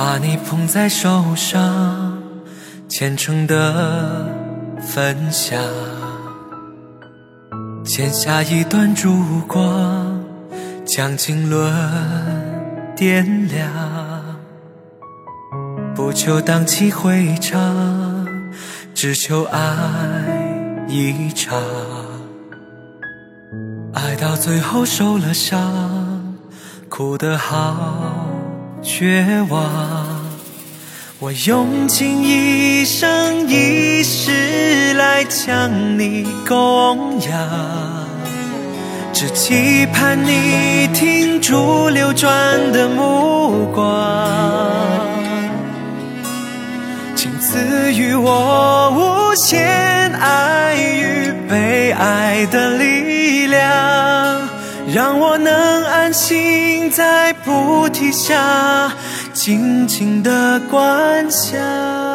把你捧在手上，虔诚的分享，剪下一段烛光，将经纶点亮，不求荡气回肠，只求爱一场，爱到最后受了伤，哭得好。绝望，我用尽一生一世来将你供养，只期盼你停住流转的目光，请赐予我无限爱与被爱的力量。让我能安心在菩提下，静静的观想。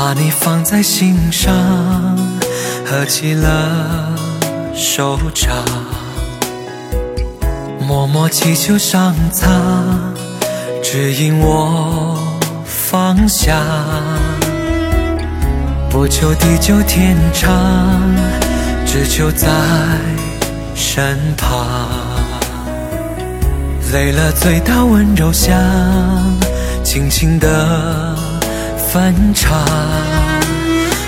把你放在心上，合起了手掌，默默祈求上苍指引我方向，不求地久天长，只求在身旁。累了醉倒温柔乡，轻轻地。翻唱，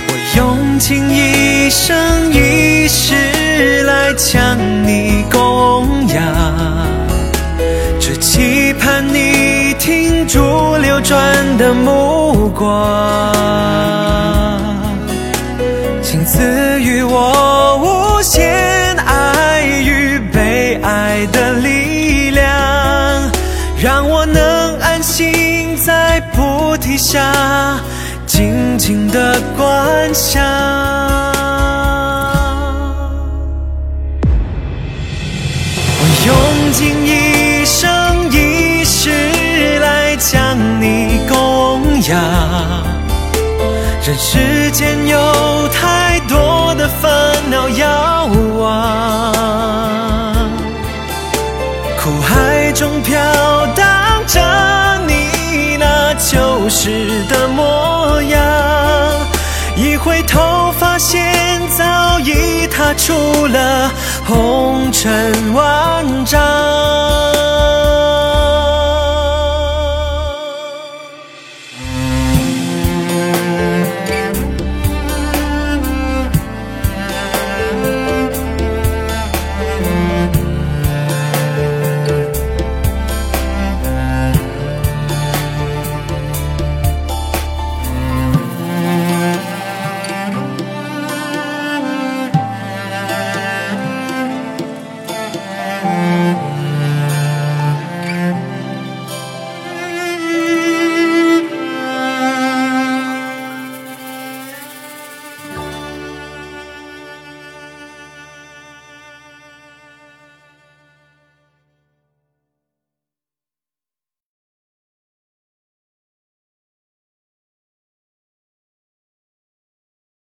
我用尽一生一世来将你供养，只期盼你停住流转的目光，请赐予我无一下。静静的观想，我用尽一生一世来将你供养。人世间有太时的模样。一回头，发现早已踏出了红尘万。